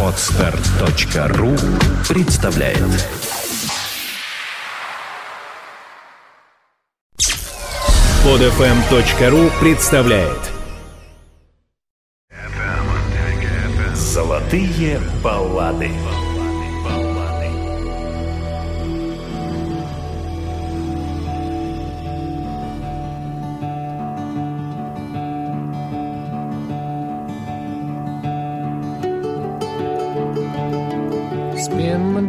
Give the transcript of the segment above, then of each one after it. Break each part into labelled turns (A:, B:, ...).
A: Отстар.ру представляет Подфм.ру представляет Золотые баллады.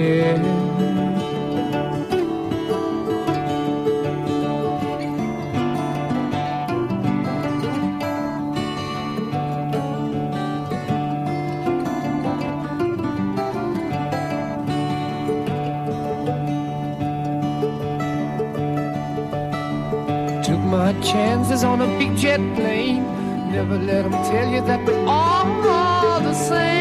B: hair. Took my chances on a big jet plane. Never let them tell you that we're all the same.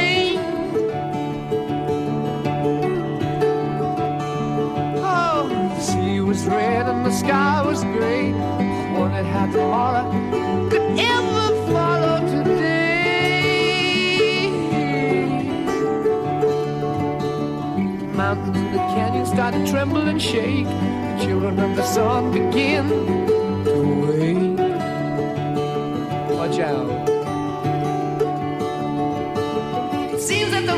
B: And the canyons start to tremble and shake. The children of the sun begin to wake. Watch out.
C: It Seems that the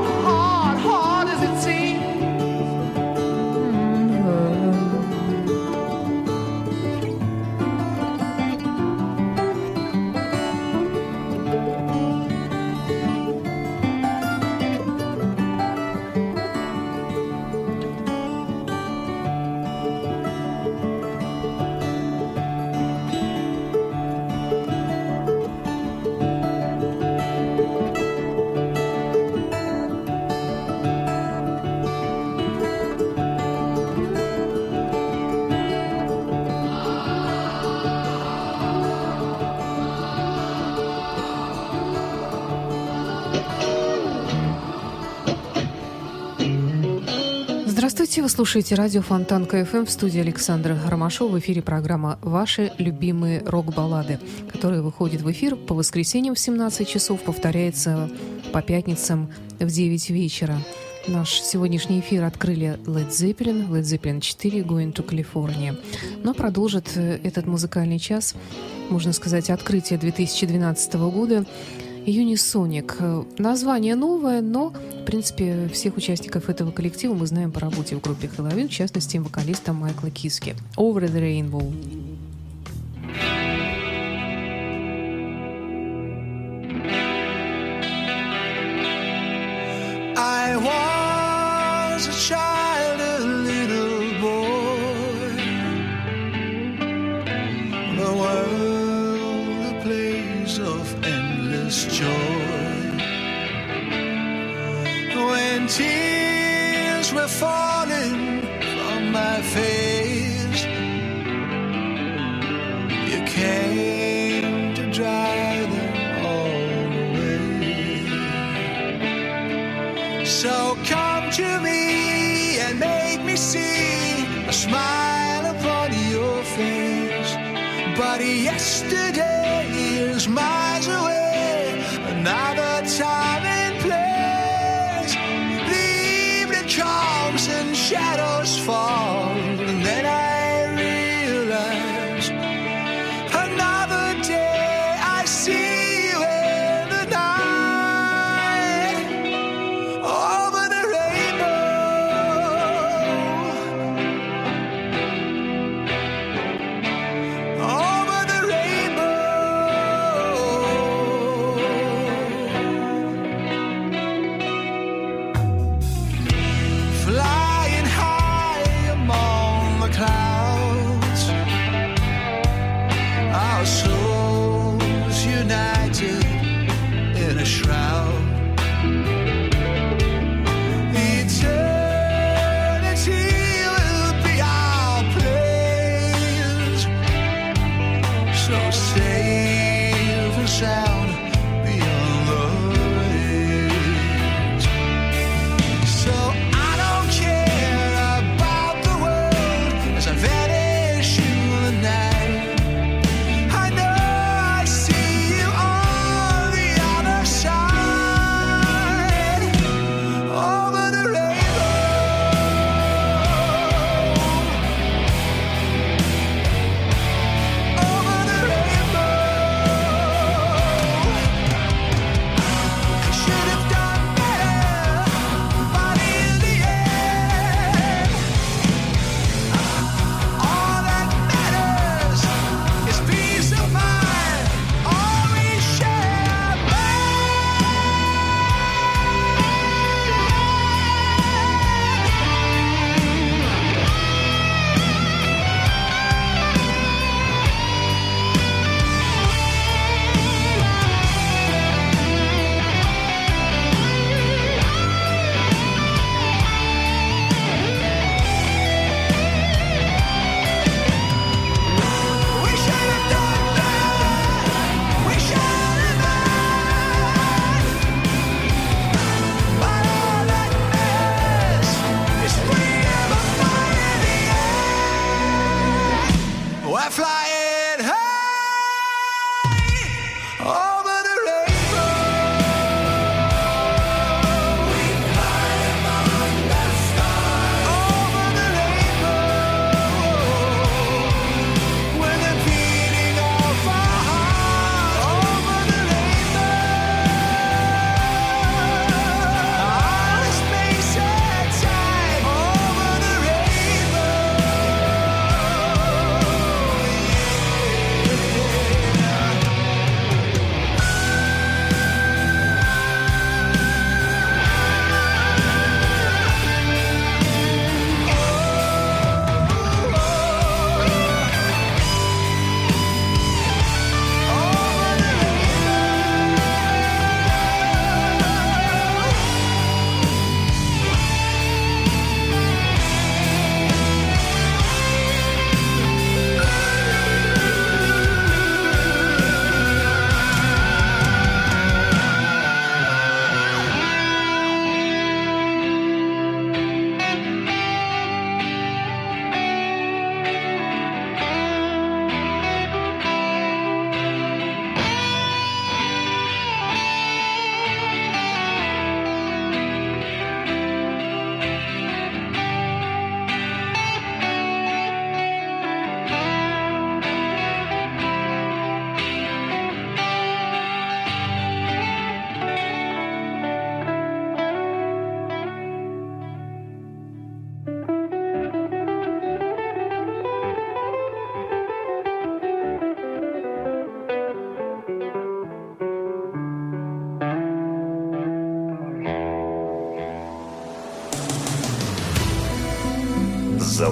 D: Здравствуйте, вы слушаете радио Фонтан КФМ в студии Александра Ромашова. В эфире программа «Ваши любимые рок-баллады», которая выходит в эфир по воскресеньям в 17 часов, повторяется по пятницам в 9 вечера. Наш сегодняшний эфир открыли Led Zeppelin, Led Zeppelin 4, Going to California. Но продолжит этот музыкальный час, можно сказать, открытие 2012 года Юнисоник. Название новое, но, в принципе, всех участников этого коллектива мы знаем по работе в группе Хэллоуин, в частности, вокалиста Майкла Киски. Over the Rainbow.
E: tears will fall.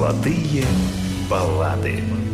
A: Золотые баллады.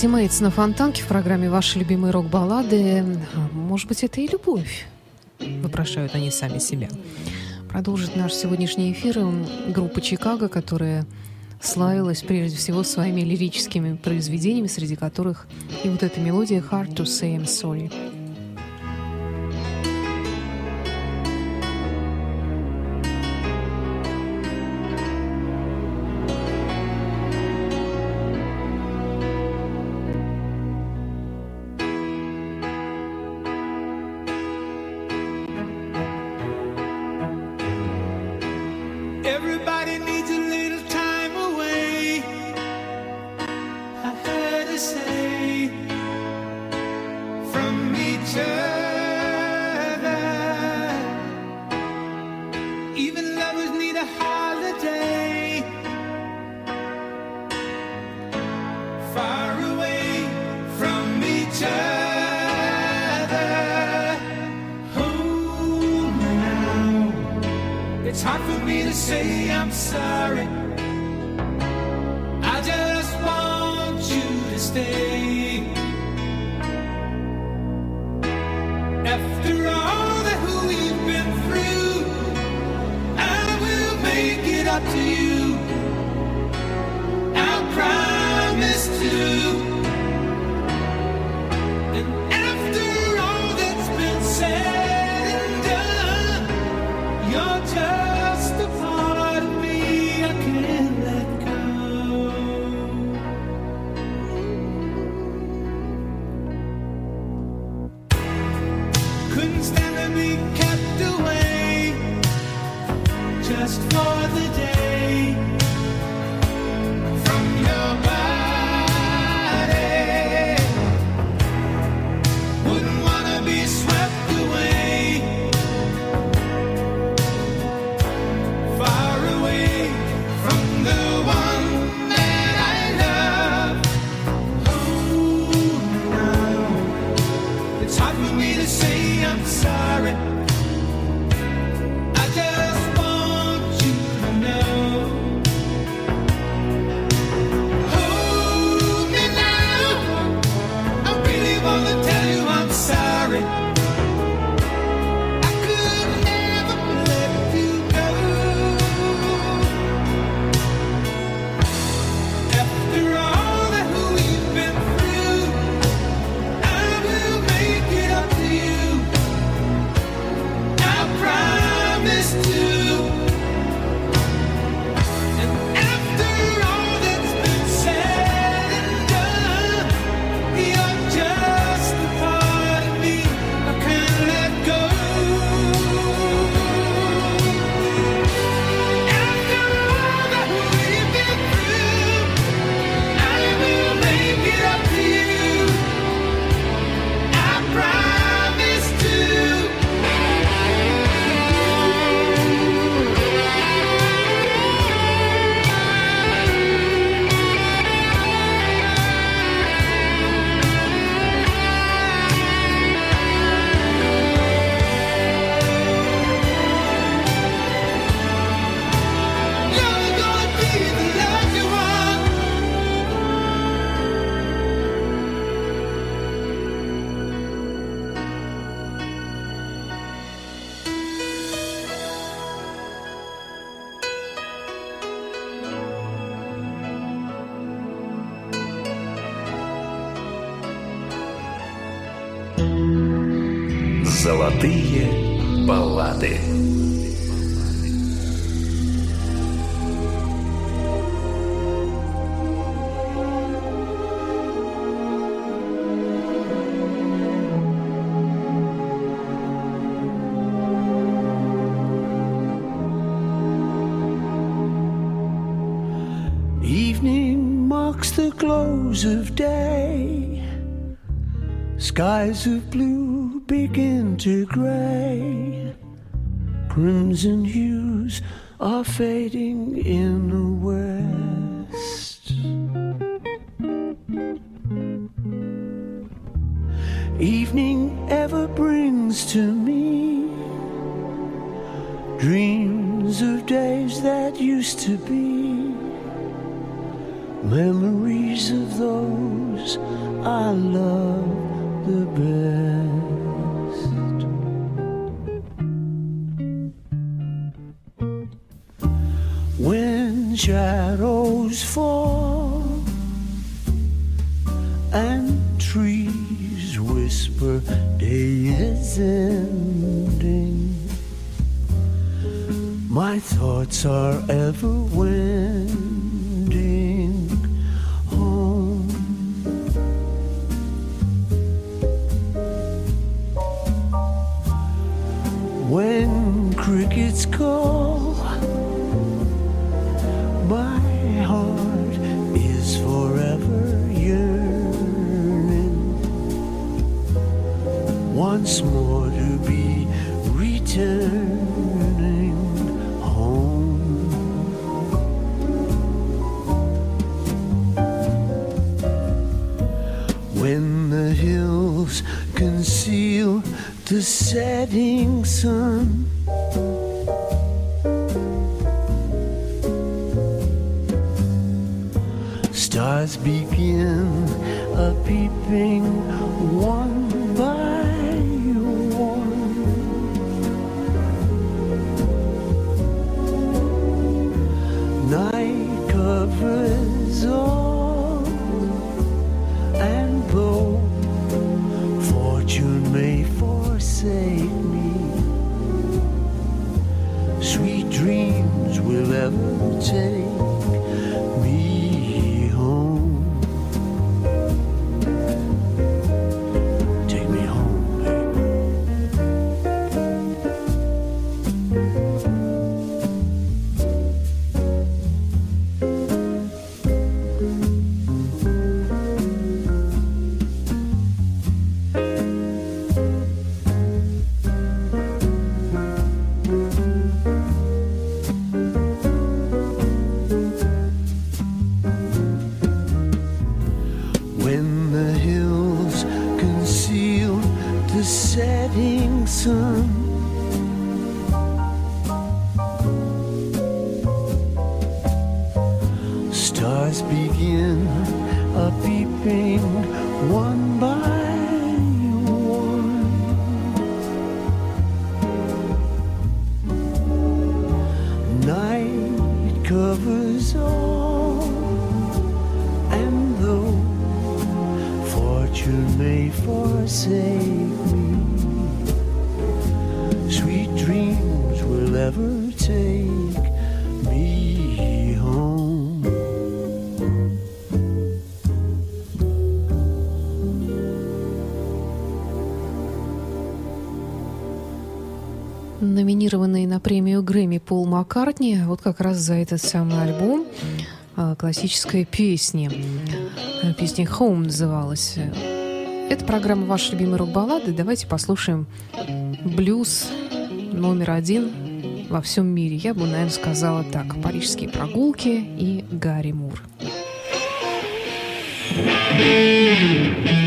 D: Тиммейтс на Фонтанке в программе «Ваши любимые рок-баллады». А, может быть, это и любовь, вопрошают они сами себя. Продолжит наш сегодняшний эфир группа «Чикаго», которая славилась прежде всего своими лирическими произведениями, среди которых и вот эта мелодия «Hard to say I'm sorry».
F: Time for me to say I'm sorry. I just want you to stay. of blue begin to gray. Crimson hues are fading in the west. Evening ever brings to me dreams of days that used to be, memories of those I love the best. When shadows fall and trees whisper, day is ending. My thoughts are ever when sun.
D: Номинированный на премию Грэмми Пол Маккартни вот как раз за этот самый альбом а, классической песни. А, Песня «Home» называлась. Это программа «Ваши любимые рок-баллады». Давайте послушаем блюз номер один во всем мире. Я бы, наверное, сказала так. «Парижские прогулки» и «Гарри Мур».
E: I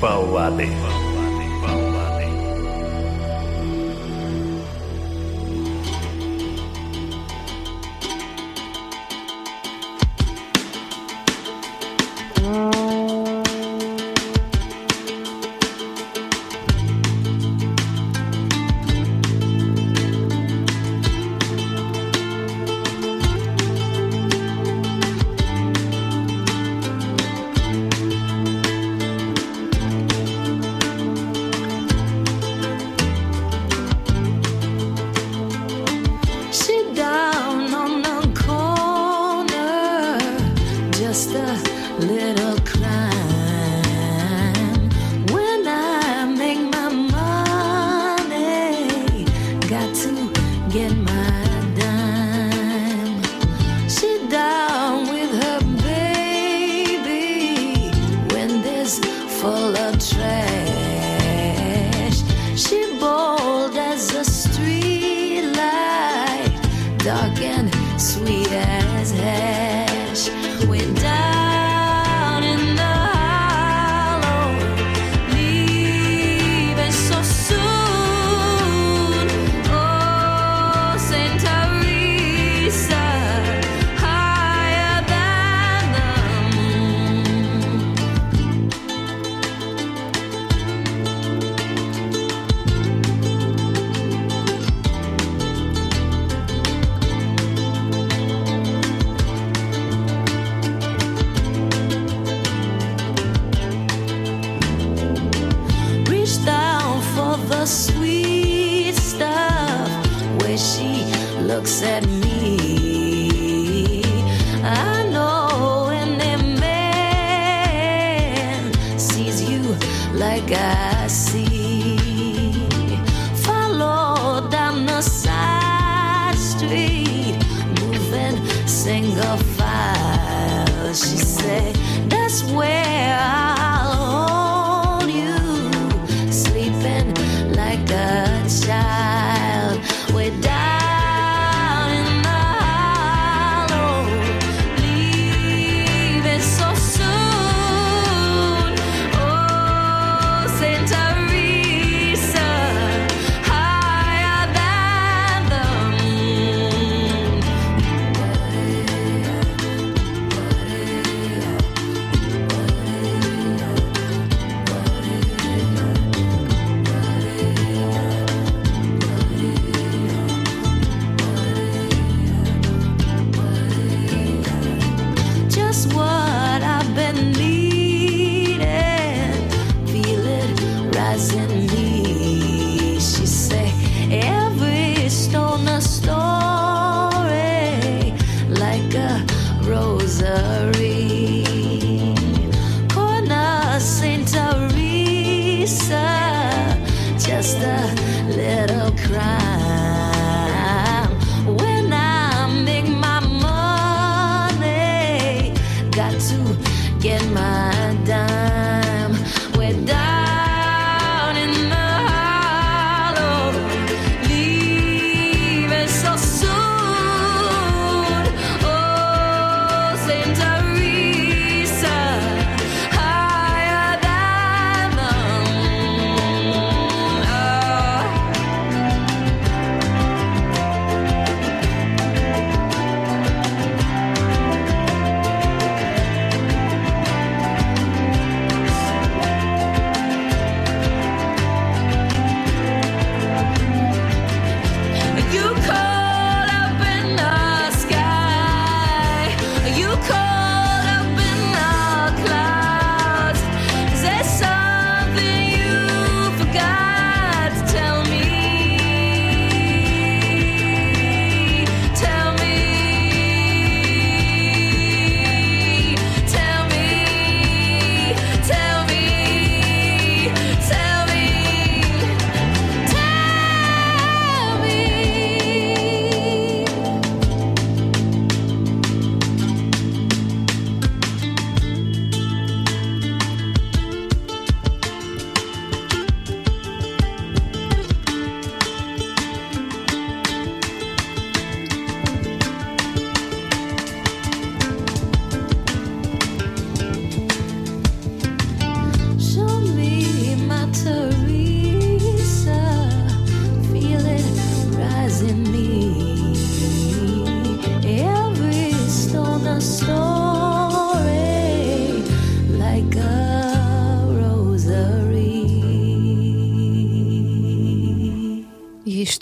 A: баллады.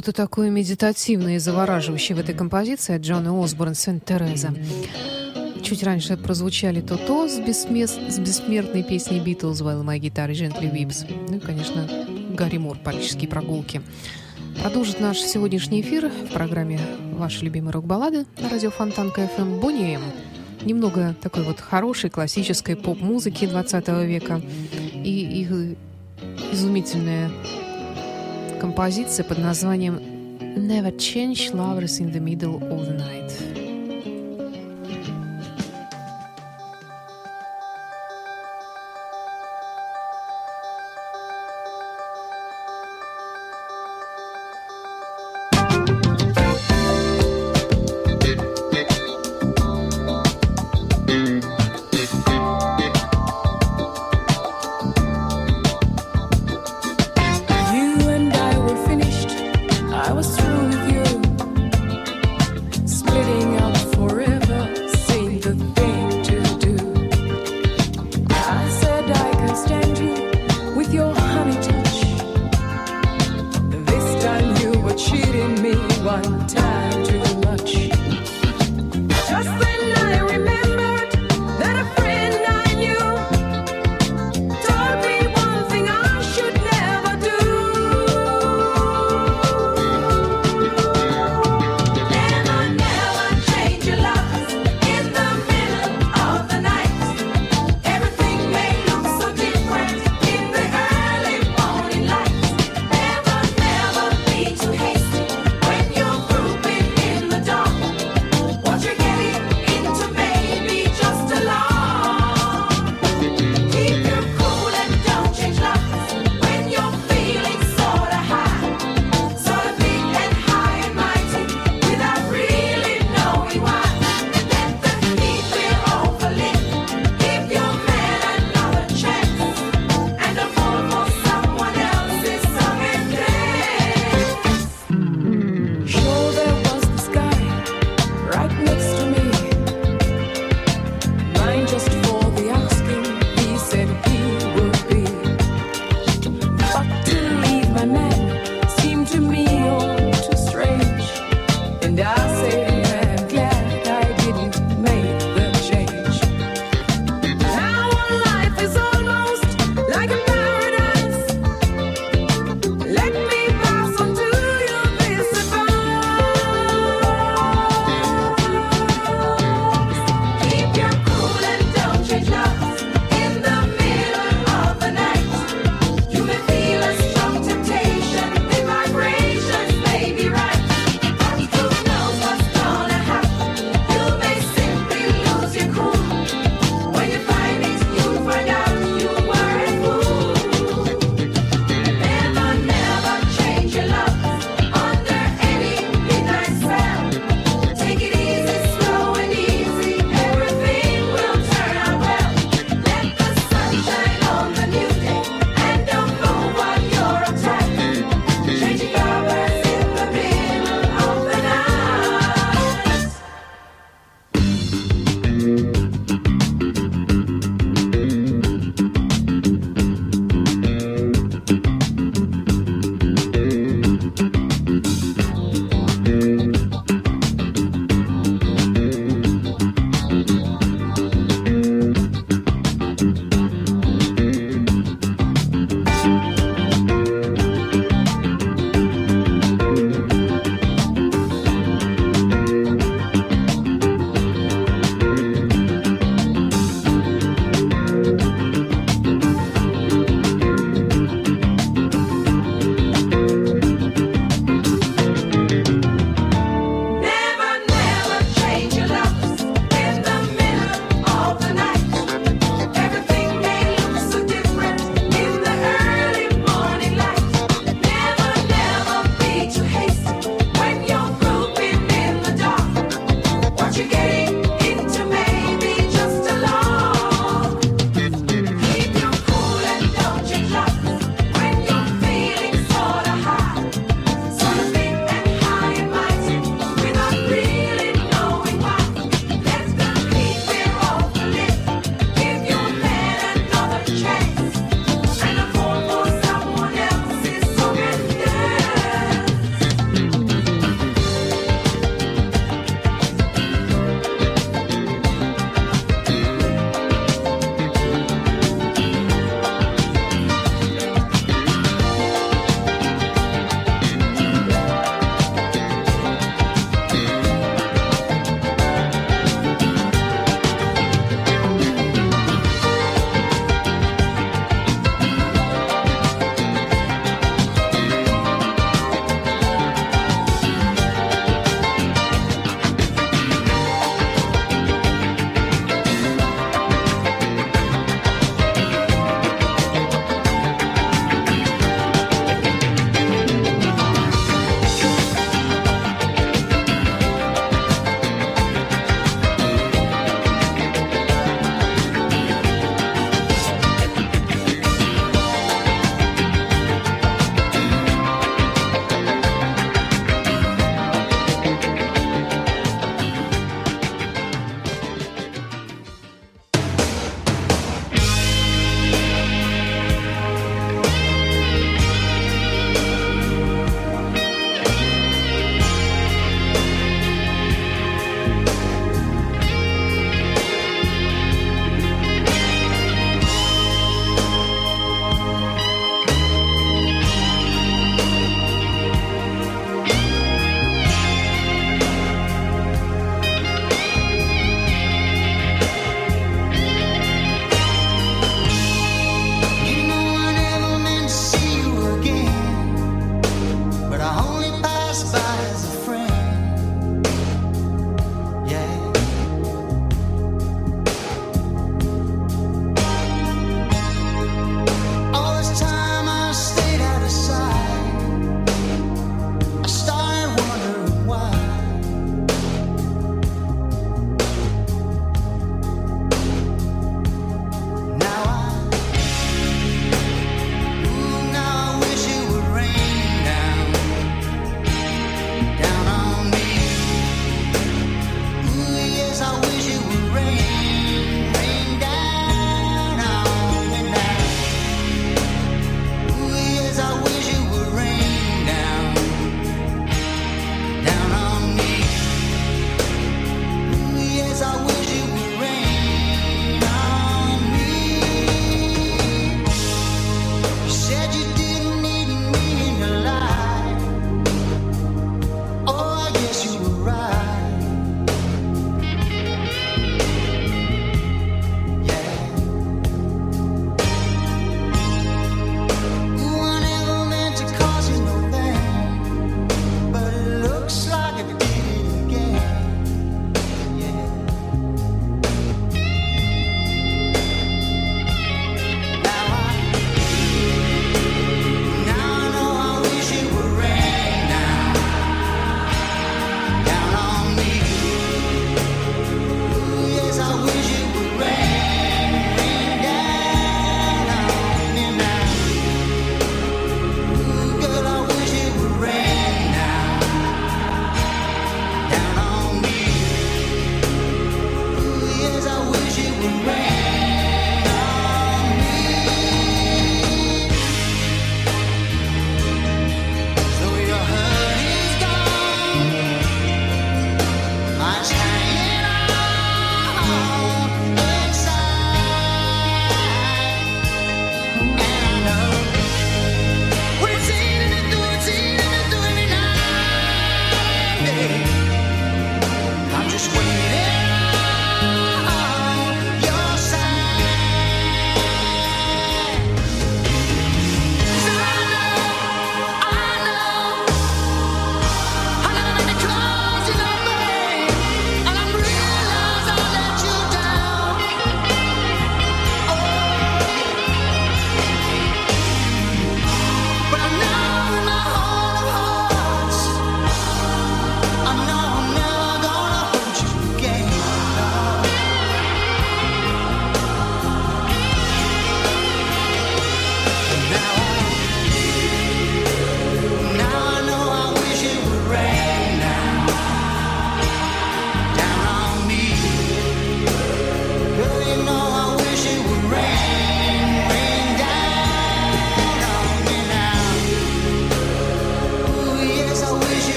D: что-то такое медитативное и завораживающее в этой композиции от Джона Осборн «Сент-Тереза». Чуть раньше прозвучали то-то с, бессмес... с бессмертной песней «Битлз» «While my guitar gently weeps». Ну и, конечно, Гарри Мур «Парижские прогулки». Продолжит наш сегодняшний эфир в программе «Ваши любимые рок-баллады» на радио Фонтанка FM Бонием Немного такой вот хорошей классической поп-музыки 20 века и их изумительная композиция под названием Never Change Lovers in the Middle of the Night.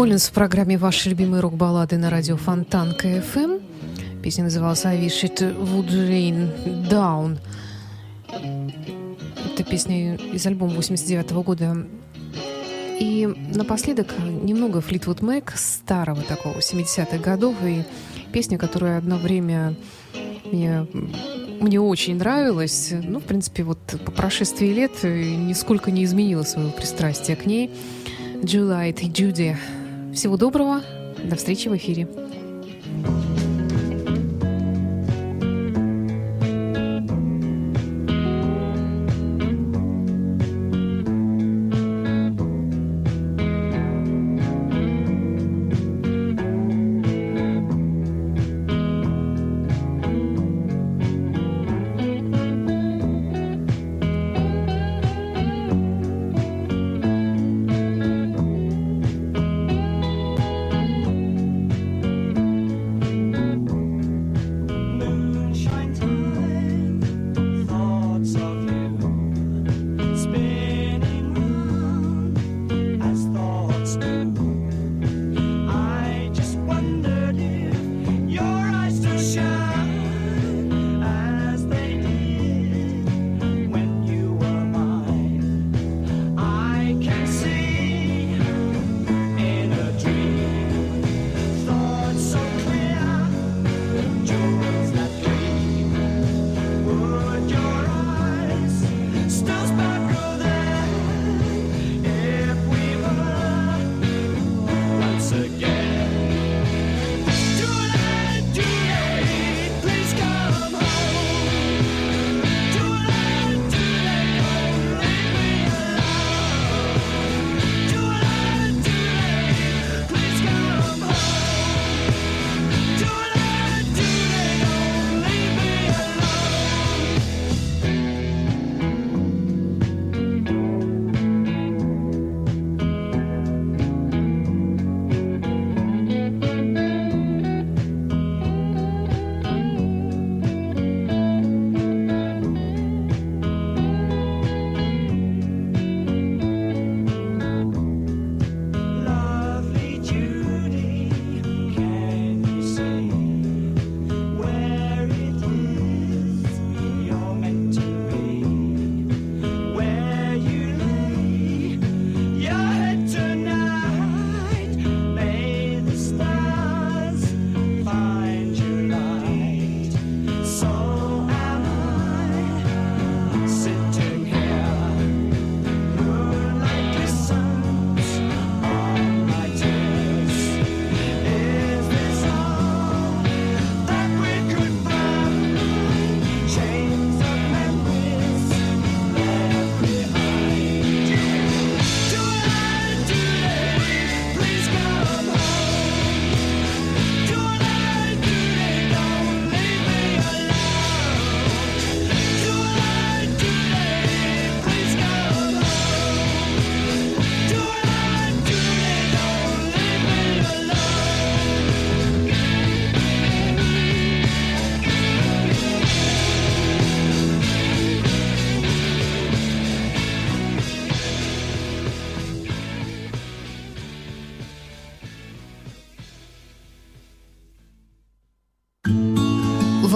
G: Коллинз в программе «Ваши любимые рок-баллады» на радио Фонтан КФМ. Песня называлась «I wish it would rain down». Это песня из альбома 89 года. И напоследок немного Флитвуд Мэк, старого такого, 70-х годов, и песня, которая одно время мне, мне очень нравилась. Ну, в принципе, вот по прошествии лет нисколько не изменила свое пристрастие к ней. Джулайт и Джуди. Всего доброго. До встречи в эфире.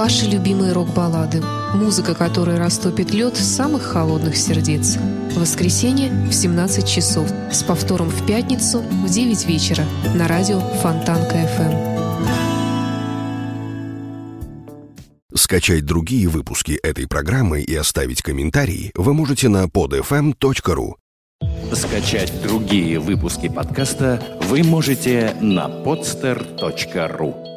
G: Ваши любимые рок-баллады. Музыка, которая растопит лед самых холодных сердец. В воскресенье в 17 часов. С повтором в пятницу в 9 вечера. На радио Фонтанка ФМ.
H: Скачать другие выпуски этой программы и оставить комментарии вы можете на podfm.ru.
I: Скачать другие выпуски подкаста вы можете на podster.ru.